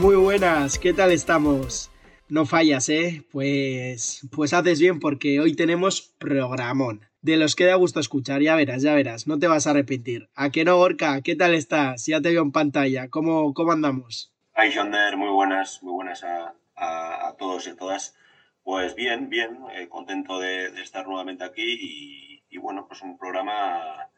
Muy buenas, ¿qué tal estamos? No fallas, ¿eh? Pues, pues haces bien porque hoy tenemos programón. De los que da gusto escuchar, ya verás, ya verás, no te vas a arrepentir. ¿A qué no, Gorka? ¿Qué tal estás? Ya te veo en pantalla, ¿cómo, cómo andamos? Hi, Yonder, muy buenas, muy buenas a, todos y a todas. Pues bien, bien, eh, contento de, estar nuevamente aquí y, bueno, pues un programa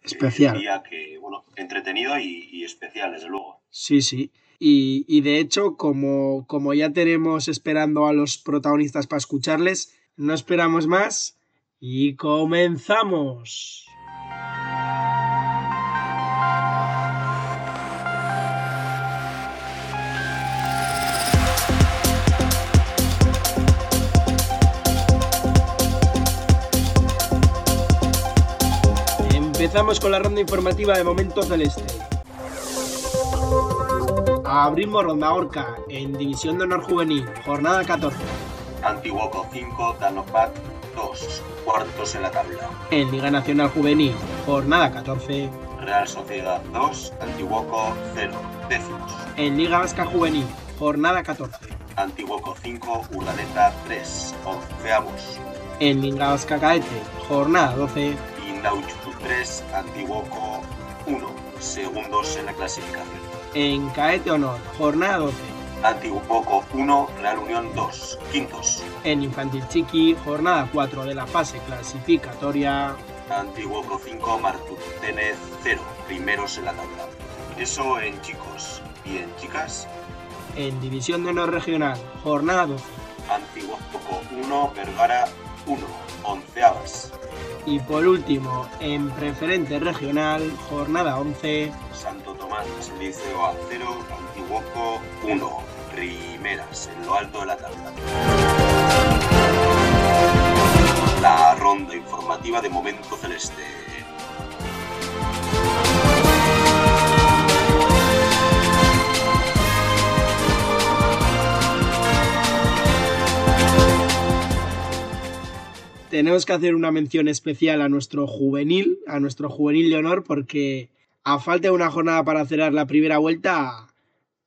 especial. que, bueno, entretenido y, y especial, desde luego. Sí, sí. Y, de hecho, como, como ya tenemos esperando a los protagonistas para escucharles, no esperamos más y comenzamos. Empezamos con la ronda informativa de Momento Celeste. Abrimos Ronda Orca en División de Honor Juvenil, jornada 14. Antiguoco 5, Danopat 2, cuartos en la tabla. En Liga Nacional Juvenil, jornada 14. Real Sociedad 2, Antiguoco 0, décimos. En Liga Vasca Juvenil, jornada 14. Antiguoco 5, Urdaneta 3, onceavos. En Liga Vasca Caete, jornada 12. Indauchu 3, Antiguoco 1, segundos en la clasificación en Caete Honor, jornada 12. Antiguo 1, Real Unión 2, quintos. En Infantil Chiqui, jornada 4 de la fase clasificatoria. Antiguo 5, Martutene 0, primeros en la tabla. Eso en chicos. ¿Y en chicas? En División de Honor Regional, jornada 12. Antiguo 1, Vergara 1, onceavas. Y por último, en Preferente Regional, jornada 11. Liceo a 0, Antiguoco 1, primeras, en lo alto de la tabla. La ronda informativa de Momento Celeste. tenemos que hacer una mención especial a nuestro juvenil, a nuestro juvenil de honor, porque a falta de una jornada para cerrar la primera vuelta,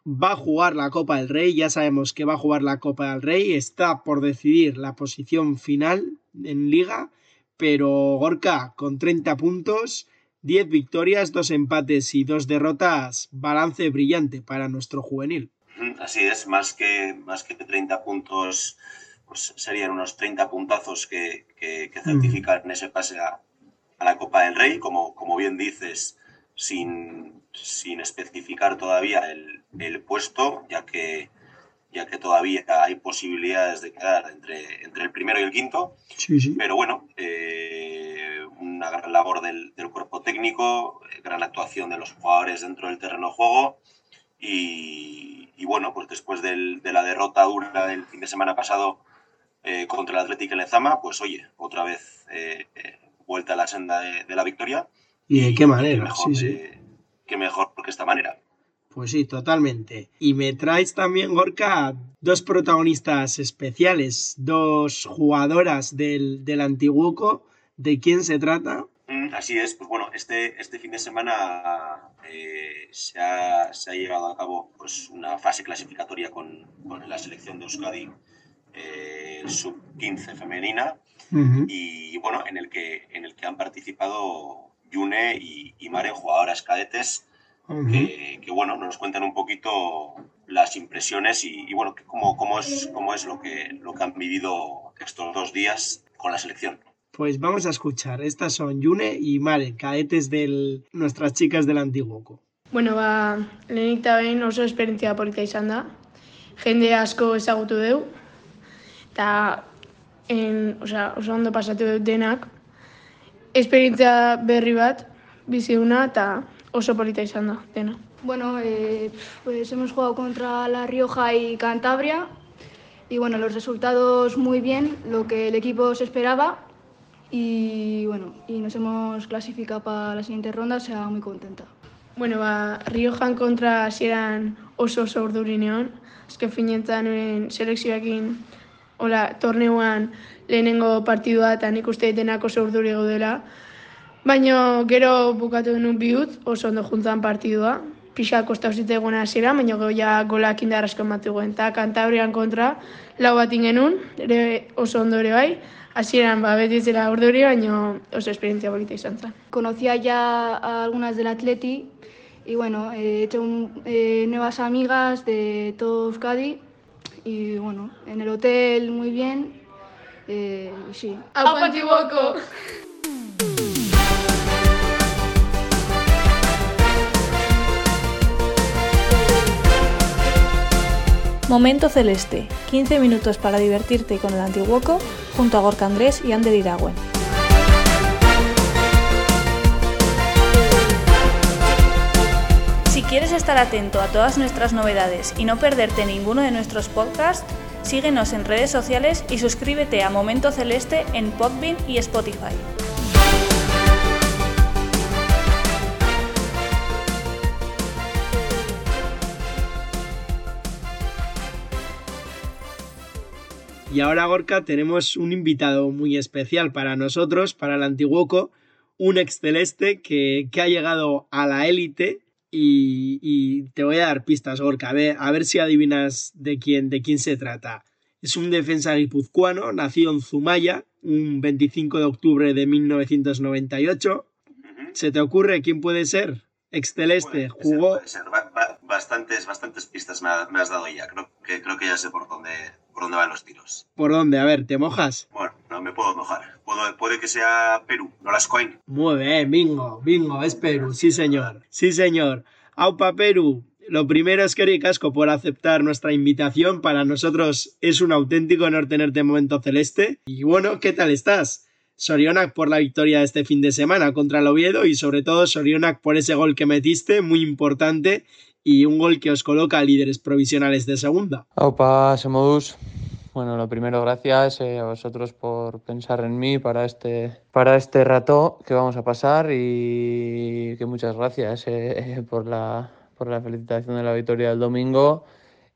va a jugar la Copa del Rey, ya sabemos que va a jugar la Copa del Rey, está por decidir la posición final en liga, pero Gorka con 30 puntos, 10 victorias, 2 empates y 2 derrotas, balance brillante para nuestro juvenil. Así es, más que, más que 30 puntos, pues serían unos 30 puntazos que, que, certifican ese pase a, a, la Copa del Rey, como, como bien dices, sin, sin especificar todavía el, el, puesto, ya que, ya que todavía hay posibilidades de quedar entre, entre el primero y el quinto. Pero bueno, eh, una gran labor del, del cuerpo técnico, eh, gran actuación de los jugadores dentro del terreno de juego. Y, y bueno, pues después del, de la derrota dura del fin de semana pasado eh, contra el Atlético Lezama, pues oye, otra vez vuelta a la senda de, de la victoria ¿Y de qué manera? Qué mejor, Qué mejor que esta manera. Pues sí, totalmente. Y me traes también, Gorka, dos protagonistas especiales, dos jugadoras del, del Antiguoco. ¿De quién se trata? Mm, así es, pues bueno, este, este fin de semana eh, se, ha, se, ha, llevado a cabo pues, una fase clasificatoria con, con la selección de Euskadi eh, sub-15 femenina y bueno, en el, que, en el que han participado Yune y, y Mare, jugadoras cadetes, que, bueno, nos cuentan un poquito las impresiones y, bueno, cómo, cómo, es, cómo es lo que, lo que han vivido estos dos días con la selección. Pues vamos a escuchar, estas son Yune y Mare, cadetes de nuestras chicas del Antiguoco. Bueno, ba, lehenik eta behin oso esperientzia polita izan da. Jende asko ezagutu deu, eta en, sea, oso ondo pasatu dut denak, esperientzia berri bat, bizi una eta oso polita izan da, dena. Bueno, eh, pues hemos jugado contra La Rioja y Cantabria y bueno, los resultados muy bien, lo que el equipo se esperaba y bueno, y nos hemos clasificado para la siguiente ronda, o sea, muy contenta. Bueno, ba, Riojan kontra hasieran oso oso urdurinean, azken finetan euren selekzioekin hola, torneuan lehenengo partidua eta nik uste denak oso urduri gaudela. Baina gero bukatu denun bihut, oso ondo juntan partidua. Pixa kosta usite egona hasiera, baina gero ja golak indar asko ematu guen. Eta kantabrian kontra, lau bat ingenun, ere oso ondo ere bai. Hasieran ba, beti zela urduri, baina oso esperientzia bolita izan zen. Conocía ya algunas del Atleti y bueno, he hecho un- eh, nuevas amigas de todo Euskadi y bueno, en el hotel muy bien, eh, y sí. Hau Antiguoko! Momento Celeste, 15 minutos para divertirte con el Antiguoco junto a Gorka Andrés y Ander Iragüen. Estar atento a todas nuestras novedades y no perderte ninguno de nuestros podcasts, síguenos en redes sociales y suscríbete a Momento Celeste en Podbean y Spotify. Y ahora, Gorka, tenemos un invitado muy especial para nosotros, para el Antiguoco, un ex celeste que, que ha llegado a la élite. Y, y te voy a dar pistas, Gorka, a ver, a ver si adivinas de quién, de quién se trata. Es un defensa guipuzcoano, nacido en Zumaya, un 25 de octubre de 1998. Ujú. ¿Se te ocurre quién puede ser? Ex celeste, Puede ser, jugó, puede ser. Ba- ba- bastantes, bastantes pistas me, ha- me has dado ya. Creo que, creo que ya sé por dónde, por dónde van los tiros. ¿por dónde? A ver, ¿te mojas? Bueno, no me puedo mojar. Puede que sea Perú, no las coin. Muy bien, bingo, bingo, es Perú, sí señor, sí señor. Aupa Perú, lo primero es que casco por aceptar nuestra invitación, para nosotros es un auténtico honor tenerte en Momento Celeste. Y bueno, ¿qué tal estás? Sorionak por la victoria de este fin de semana contra el Oviedo y sobre todo Sorionak por ese gol que metiste, muy importante, y un gol que os coloca líderes provisionales de segunda. Opa, Semodus. Bueno, lo primero, gracias eh, a vosotros por pensar en mí para este, para este rato que vamos a pasar y que muchas gracias eh, por, la, por la felicitación de la victoria del domingo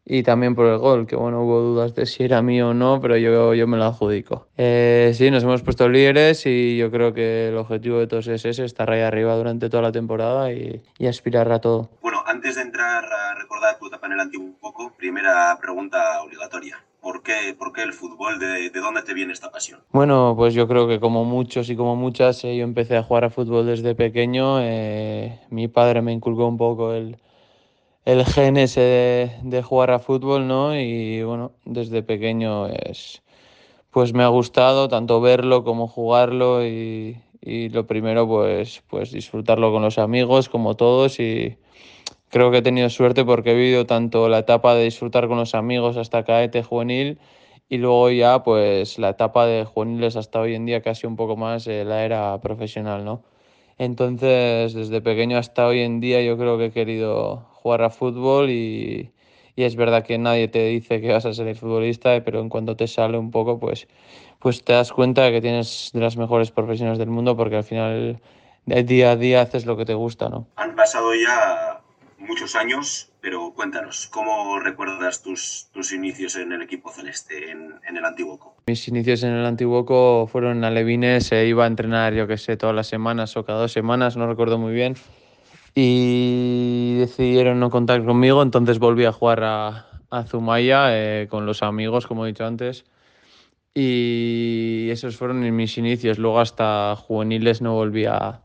y también por el gol, que bueno, hubo dudas de si era mío o no, pero yo, yo me lo adjudico. Eh, sí, nos hemos puesto líderes y yo creo que el objetivo de todos es ese, estar ahí arriba durante toda la temporada y, y aspirar a todo. Bueno, antes de entrar a recordar tu etapa en el antiguo un poco, primera pregunta obligatoria. ¿Por qué, por qué el fútbol? ¿De, de dónde te viene esta pasión? Bueno, pues yo creo que como muchos y como muchas, eh, yo empecé a jugar a fútbol desde pequeño. eh, mi padre me inculcó un poco el, el gen de jugar a fútbol, ¿no? Y bueno, desde pequeño es, pues me ha gustado tanto verlo como jugarlo y, y lo primero pues, pues disfrutarlo con los amigos como todos y creo que he tenido suerte porque he vivido tanto la etapa de disfrutar con los amigos hasta caete juvenil y luego ya pues la etapa de juveniles hasta hoy en día casi un poco más eh, la era profesional, ¿no? Entonces desde pequeño hasta hoy en día yo creo que he querido jugar a fútbol y, y es verdad que nadie te dice que vas a ser futbolista, eh, pero en cuanto te sale un poco pues, pues te das cuenta de que tienes de las mejores profesiones del mundo porque al final de día a día haces lo que te gusta, ¿no? Han pasado ya muchos años, pero cuéntanos, ¿cómo recuerdas tus, tus inicios en el equipo celeste, en, en el Antiguoco? Mis inicios en el Antiguoco fueron en Alevines, se iba a entrenar, yo que sé, todas las semanas o cada dos semanas, no recuerdo muy bien. Y decidieron no contar conmigo, entonces volví a jugar a, a Zumaya eh, con los amigos, como he dicho antes. Y esos fueron mis inicios. Luego hasta juveniles no volví a,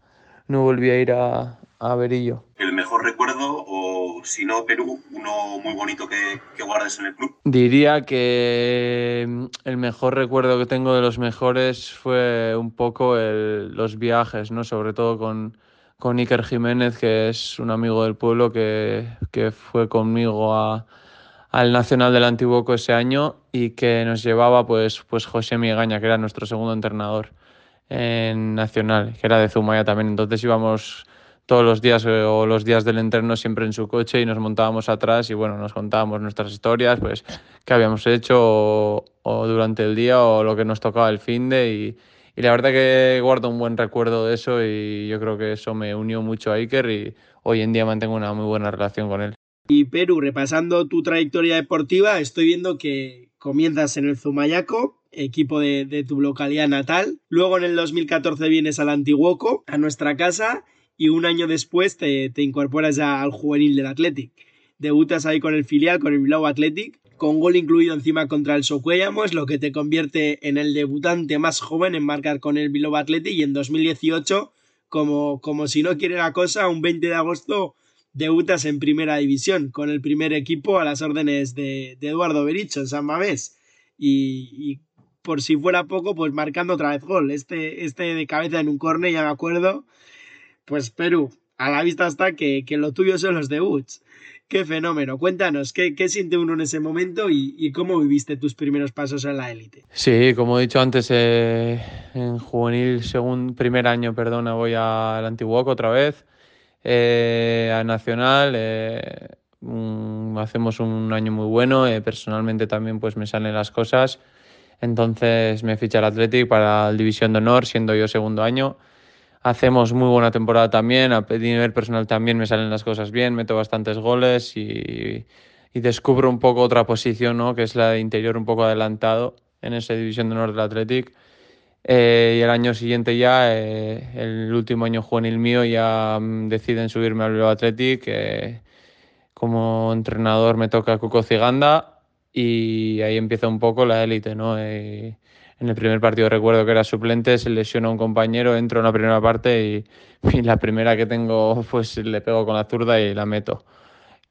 no volví a ir a, a Berillo. ¿El mejor recuerdo o, si no, Perú, uno muy bonito que, que guardes en el club? Diría que mm, el mejor recuerdo que tengo de los mejores fue un poco los viajes, ¿no? Sobre todo con, con Iker Jiménez, que es un amigo del pueblo que, que fue conmigo a- al Nacional del Antiguoco ese año y que nos llevaba pues, pues José Migaña, que era nuestro segundo entrenador en Nacional, que era de Zumaya también. Entonces íbamos todos los días eh, o los días del entreno siempre en su coche y nos montábamos atrás y bueno, nos contábamos nuestras historias, pues qué habíamos hecho o, durante el día o lo que nos tocaba el fin de y, y, la verdad que guardo un buen recuerdo de eso y yo creo que eso me unió mucho a Iker y hoy en día mantengo una muy buena relación con él. Y Perú, repasando tu trayectoria deportiva, estoy viendo que comienzas en el Zumayaco, equipo de, de tu localidad natal. Luego en el 2014 vienes al Antiguoco, a nuestra casa, y un año después te, incorporas ya al juvenil del Athletic. Debutas ahí con el filial, con el Bilbao Athletic, con gol incluido encima contra el Socuellamos, lo que te convierte en el debutante más joven en marcar con el Bilbao Athletic y en 2018, como, como si no quiere la cosa, un 20 de agosto debutas en primera división con el primer equipo a las órdenes de, Eduardo Bericho en San Mamés. Y, por si fuera poco, pues marcando otra vez gol. Este, este de cabeza en un córner, ya me acuerdo, pues Perú, a la vista está que, lo tuyo son los debuts. Qué fenómeno. Cuéntanos, ¿qué, qué siente uno en ese momento y, cómo viviste tus primeros pasos en la élite? Sí, como he dicho antes, eh, en juvenil, según primer año, perdona, voy al Antiguoco otra vez, eh, Nacional. Eh, hacemos un año muy bueno. personalmente también pues me salen las cosas. Entonces me ficha el Athletic para la División de Honor, siendo yo segundo año hacemos muy buena temporada también, a nivel personal también me salen las cosas bien, meto bastantes goles y, descubro un poco otra posición, ¿no? que es la de interior un poco adelantado en esa división de honor del Athletic. Eh, y el año siguiente ya, eh, el último año juvenil mío, ya mm, deciden subirme al Bilbao Athletic. Eh, como entrenador me toca Cuco Ciganda y ahí empieza un poco la élite, ¿no? En el primer partido recuerdo que era suplente, se lesionó un compañero, entro en la primera parte y, la primera que tengo pues le pego con la zurda y la meto.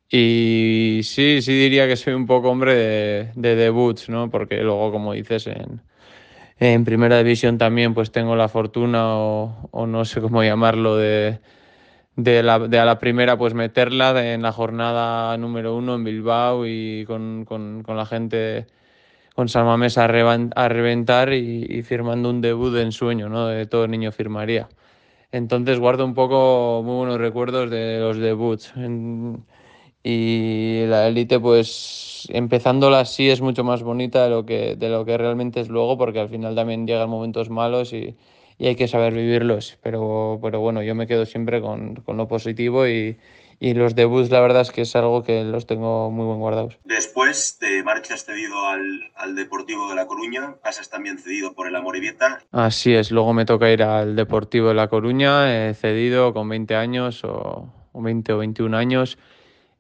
Y sí, sí diría que soy un poco hombre de, de debuts, ¿no? Porque luego, como dices, en, en primera división también pues tengo la fortuna o, o no sé cómo llamarlo de, de, la, de a la primera pues meterla en la jornada número uno en Bilbao y con, con, con la gente con Salmamés a, a reventar y, firmando un debut de ensueño, ¿no? De todo niño firmaría. Entonces guardo un poco muy buenos recuerdos de los debuts. y la élite, pues empezándola así es mucho más bonita de lo, que, de lo que realmente es luego, porque al final también llegan momentos malos y, y hay que saber vivirlos. Pero, pero bueno, yo me quedo siempre con, con lo positivo y, y los debuts la verdad es que es algo que los tengo muy buen guardados. Después te marchas cedido al, al Deportivo de La Coruña, pasas también cedido por el Amorebieta. Así es, luego me toca ir al Deportivo de La Coruña, cedido con 20 años o, 20 o 21 años.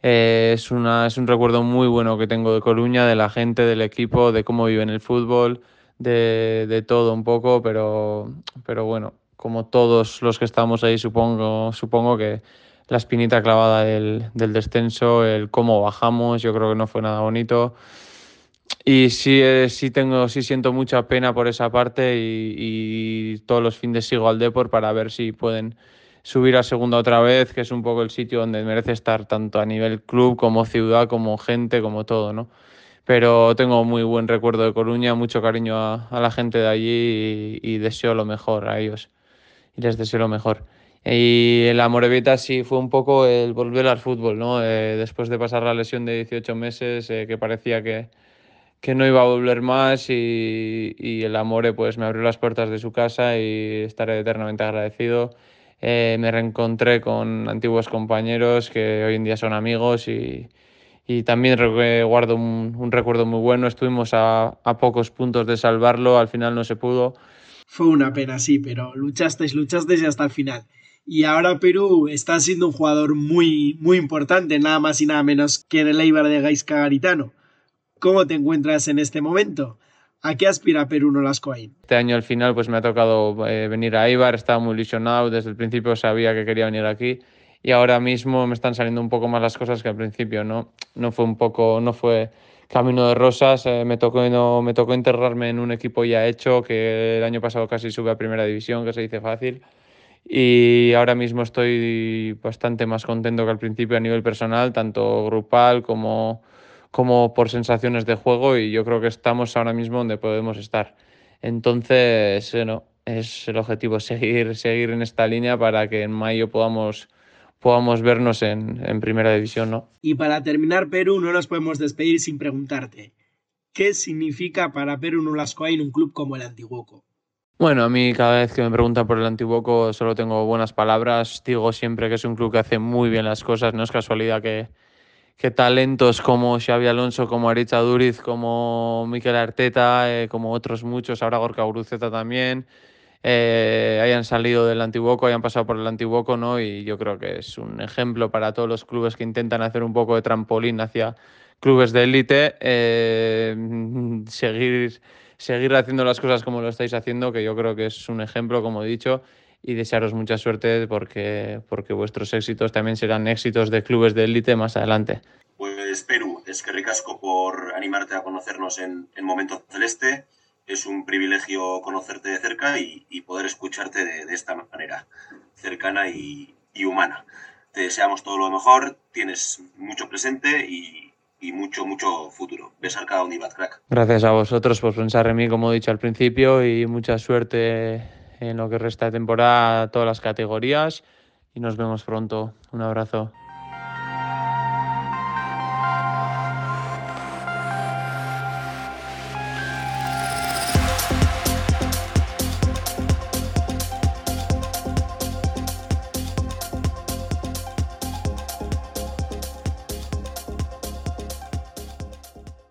Eh, es, una, es un recuerdo muy bueno que tengo de Coruña, de la gente, del equipo, de cómo viven el fútbol, de, de todo un poco, pero, pero bueno, como todos los que estamos ahí supongo, supongo que la espinita clavada del, descenso, el cómo bajamos, yo creo que no fue nada bonito. Y sí, eh, sí, tengo, sí siento mucha pena por esa parte y, todos los fines sigo al Deport para ver si pueden subir a segunda otra vez, que es un poco el sitio donde merece estar tanto a nivel club como ciudad, como gente, como todo, ¿no? Pero tengo muy buen recuerdo de Coruña, mucho cariño a, la gente de allí y, y deseo lo mejor a ellos. Y les deseo lo mejor. Y la Morevita sí fue un poco el volver al fútbol, ¿no? Eh, después de pasar la lesión de 18 meses, eh, que parecía que, que, no iba a volver más y, y, el Amore pues me abrió las puertas de su casa y estaré eternamente agradecido. Eh, me reencontré con antiguos compañeros que hoy en día son amigos y, y también guardo un, un, recuerdo muy bueno. Estuvimos a, a pocos puntos de salvarlo, al final no se pudo. Fue una pena, sí, pero luchasteis, luchasteis hasta el final y ahora Perú está siendo un jugador muy, muy importante, nada más y nada menos que en el Eibar de Gaisca Garitano. ¿Cómo te encuentras en este momento? ¿A qué aspira Perú Nolascoain? Este año al final pues me ha tocado eh, venir a Eibar, estaba muy ilusionado, desde el principio sabía que quería venir aquí y ahora mismo me están saliendo un poco más las cosas que al principio, ¿no? No fue un poco, no fue camino de rosas, eh, me, tocó, no, me tocó enterrarme en un equipo ya hecho que el año pasado casi sube a primera división, que se dice fácil y ahora mismo estoy bastante más contento que al principio a nivel personal, tanto grupal como, como por sensaciones de juego y yo creo que estamos ahora mismo donde podemos estar. Entonces, bueno, es el objetivo seguir, seguir en esta línea para que en mayo podamos podamos vernos en, en primera división, ¿no? Y para terminar, Perú, no nos podemos despedir sin preguntarte, ¿qué significa para Perú Nolascoain un club como el Antiguoco? Bueno, a mí cada vez que me preguntan por el Antiguoco solo tengo buenas palabras. Digo siempre que es un club que hace muy bien las cosas. No es casualidad que, que talentos como Xavi Alonso, como Aricha Duriz, como Miquel Arteta, eh, como otros muchos, ahora Gorka Uruceta también, eh, hayan salido del Antiguoco, hayan pasado por el Antiguoco, ¿no? Y yo creo que es un ejemplo para todos los clubes que intentan hacer un poco de trampolín hacia clubes de élite, eh, seguir seguir haciendo las cosas como lo estáis haciendo, que yo creo que es un ejemplo, como he dicho, y desearos mucha suerte porque, porque vuestros éxitos también serán éxitos de clubes de élite más adelante. Pues Perú, es que ricasco por animarte a conocernos en, en Momento Celeste. Es un privilegio conocerte de cerca y, y poder escucharte de, de, esta manera, cercana y, y humana. Te deseamos todo lo mejor, tienes mucho presente y, y mucho, mucho futuro. Ves al cada Univat, crack. Gracias a vosotros por pensar en mí, como he dicho al principio, y mucha suerte en lo que resta de temporada, todas las categorías. Y nos vemos pronto. Un abrazo.